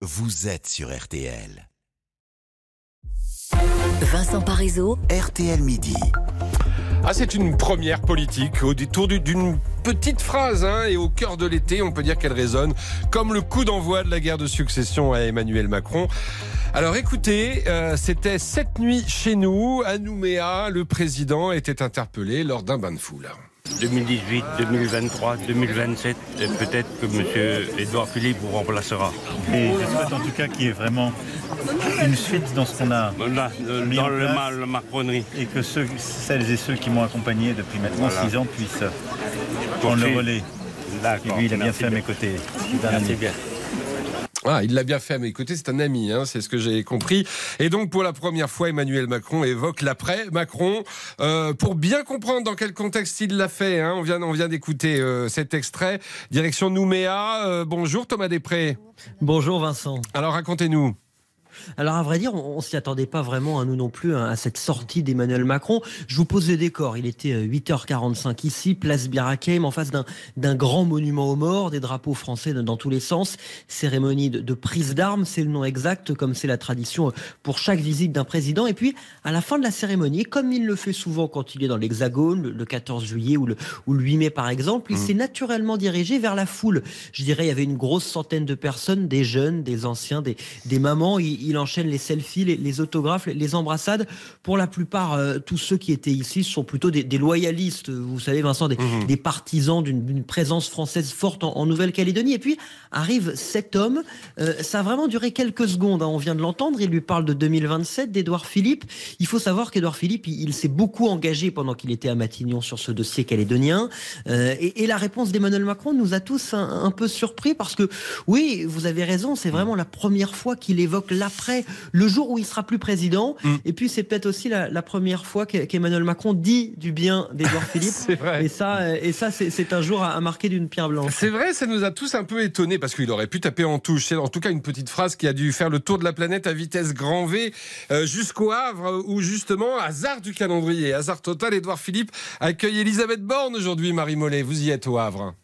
vous êtes sur RTL. Vincent Parisot, RTL Midi. Ah, c'est une première politique au détour du- d'une petite phrase hein, et au cœur de l'été, on peut dire qu'elle résonne comme le coup d'envoi de la guerre de succession à Emmanuel Macron. Alors écoutez, euh, c'était cette nuit chez nous, à Nouméa, le président était interpellé lors d'un bain de foule. 2018, 2023, 2027, et peut-être que M. Édouard Philippe vous remplacera. Et je souhaite en tout cas qu'il y ait vraiment une suite dans ce qu'on a Là, euh, Mis dans en le place. ma- la macronerie. et que ceux, celles et ceux qui m'ont accompagné depuis maintenant Voilà. six ans puissent prendre le relais. Et lui, il a bien fait à mes côtés. Merci bien. Ah, il l'a bien fait à mes côtés, c'est un ami, hein, c'est ce que j'ai compris. Et donc, pour la première fois, Emmanuel Macron évoque l'après Macron. Euh, pour bien comprendre dans quel contexte il l'a fait, hein, on vient, on vient d'écouter euh, cet extrait. Direction Nouméa. Euh, bonjour Thomas Després. Bonjour Vincent. Alors, racontez-nous. Alors à vrai dire, on, on s'y attendait pas vraiment, à nous non plus, hein, à cette sortie d'Emmanuel Macron. Je vous pose le décor. Il était euh, 8h45 ici, place Birakeim, en face d'un grand monument aux morts, des drapeaux français dans, tous les sens. Cérémonie de, de prise d'armes, c'est le nom exact, comme c'est la tradition euh, pour chaque visite d'un président. Et puis, à la fin de la cérémonie, comme il le fait souvent quand il est dans l'Hexagone, le, le 14 juillet ou le, ou le 8 mai par exemple, il s'est naturellement dirigé vers la foule. Je dirais, il y avait une grosse centaine de personnes, des jeunes, des anciens, des, des mamans. Il, il enchaîne les selfies, les, les autographes, les, les embrassades. Pour la plupart, euh, tous ceux qui étaient ici sont plutôt des, des loyalistes, vous savez, Vincent, des, des partisans d'une présence française forte en, en Nouvelle-Calédonie. Et puis arrive cet homme. Euh, ça a vraiment duré quelques secondes. hein. On vient de l'entendre. Il lui parle de 2027, d'Édouard Philippe. Il faut savoir qu'Édouard Philippe, il, il s'est beaucoup engagé pendant qu'il était à Matignon sur ce dossier calédonien. Euh, et, et la réponse d'Emmanuel Macron nous a tous un, un peu surpris parce que, oui, vous avez raison, c'est vraiment la première fois qu'il évoque l'après, le jour où il sera plus président. Mm. Et puis c'est peut-être aussi la, la première fois qu'e- qu'Emmanuel Macron dit du bien d'Édouard Philippe. C'est vrai. Et ça, euh, et ça c'est un jour à, à marquer d'une pierre blanche. C'est vrai, ça nous a tous un peu étonnés parce qu'il aurait pu taper en touche. C'est en tout cas une petite phrase qui a dû faire le tour de la planète à vitesse grand V euh, jusqu'au Havre où justement, hasard du calendrier, hasard total, Édouard Philippe accueille Elisabeth Borne aujourd'hui, Marie Mollet. Vous y êtes au Havre.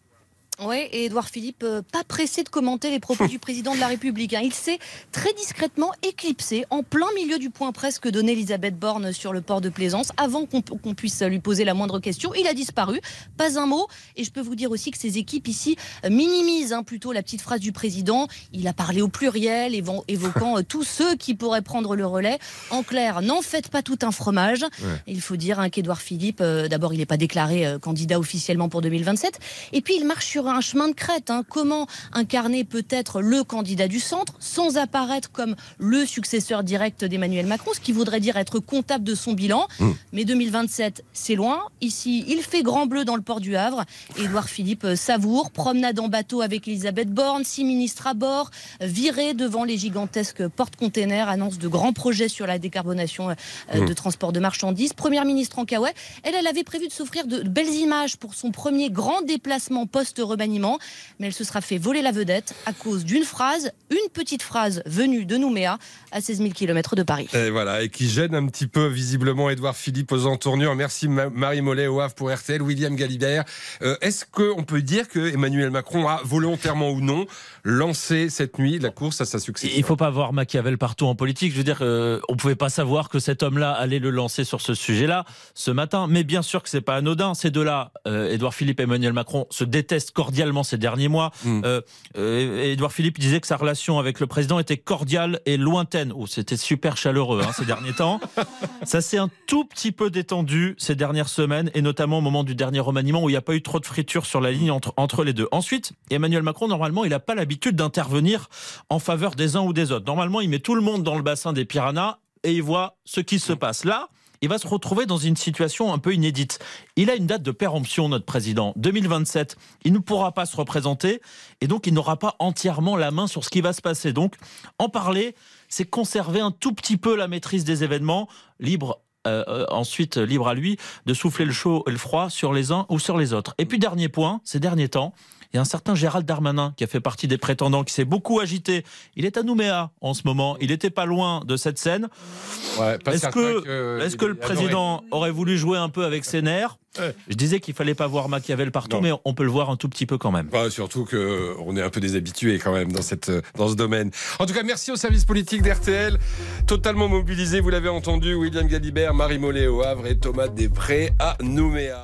Oui, et Édouard Philippe, euh, pas pressé de commenter les propos du président de la République. hein. Il s'est très discrètement éclipsé en plein milieu du point presse que donnait Elisabeth Borne sur le port de Plaisance, avant qu'on puisse lui poser la moindre question. Il a disparu, pas un mot. Et je peux vous dire aussi que ces équipes ici euh, minimisent hein, plutôt la petite phrase du président. Il a parlé au pluriel, évo- évoquant euh, tous ceux qui pourraient prendre le relais. En clair, n'en faites pas tout un fromage. Il faut dire hein, qu'Édouard Philippe, euh, d'abord, il n'est pas déclaré candidat officiellement pour 2027. Et puis, il marche sur un chemin de crête. hein. Comment incarner peut-être le candidat du centre sans apparaître comme le successeur direct d'Emmanuel Macron, ce qui voudrait dire être comptable de son bilan. Mais 2027, c'est loin. Ici, il fait grand bleu dans le port du Havre. Édouard Philippe euh, savoure, promenade en bateau avec Elisabeth Borne, six ministres à bord, viré devant les gigantesques porte-containers, annonce de grands projets sur la décarbonation euh, euh, de transport de marchandises. Première ministre en Kawaii, elle, elle avait prévu de s'offrir de belles images pour son premier grand déplacement post-remaniement, mais elle se sera fait voler la vedette à cause d'une phrase, une petite phrase venue de Nouméa, à 16 000 km de Paris. Et voilà, et qui gêne un petit peu visiblement Édouard Philippe aux entournures. Merci Ma- Marie Mollet au Havre pour RTL, William Galibert. Euh, Est-ce qu'on peut dire que Emmanuel Macron a volontairement ou non lancé cette nuit la course à sa succession? Il faut pas voir Machiavel partout en politique. Je veux dire, euh, on pouvait pas savoir que cet homme-là allait le lancer sur ce sujet-là ce matin. Mais bien sûr que c'est pas anodin. Ces deux-là, euh, Édouard Philippe et Emmanuel Macron, se détestent cordialement ces derniers mois. Mm. Euh, euh, Édouard Philippe disait que sa relation avec le président était cordiale et lointaine. Oh, c'était super chaleureux hein, ces derniers temps. Ça s'est un tout petit peu détendu ces dernières semaines et notamment au moment du dernier remaniement où il n'y a pas eu trop de friture sur la ligne entre, entre les deux. Ensuite, Emmanuel Macron, normalement, il n'a pas l'habitude d'intervenir en faveur des uns ou des autres. Normalement, il met tout le monde dans le bassin des piranhas et il voit ce qui se passe. Là, il va se retrouver dans une situation un peu inédite. Il a une date de péremption, notre président, 2027. Il ne pourra pas se représenter et donc il n'aura pas entièrement la main sur ce qui va se passer. Donc, en parler, c'est conserver un tout petit peu la maîtrise des événements, libre euh, euh, ensuite libre à lui de souffler le chaud et le froid sur les uns ou sur les autres. Et puis dernier point, ces derniers temps, Il y a un certain Gérald Darmanin qui a fait partie des prétendants, qui s'est beaucoup agité. Il est à Nouméa en ce moment. Il n'était pas loin de cette scène. Ouais, Est-ce que, le président aurait voulu jouer un peu avec ses nerfs. Je disais qu'il fallait pas voir Machiavel partout, Non. mais on peut le voir un tout petit peu quand même. Bah, surtout que on est un peu des habitués quand même dans cette dans ce domaine. En tout cas, merci au service politique d'RTL, totalement mobilisé. Vous l'avez entendu, William Galibert, Marie Mollet au Havre et Thomas Després à Nouméa.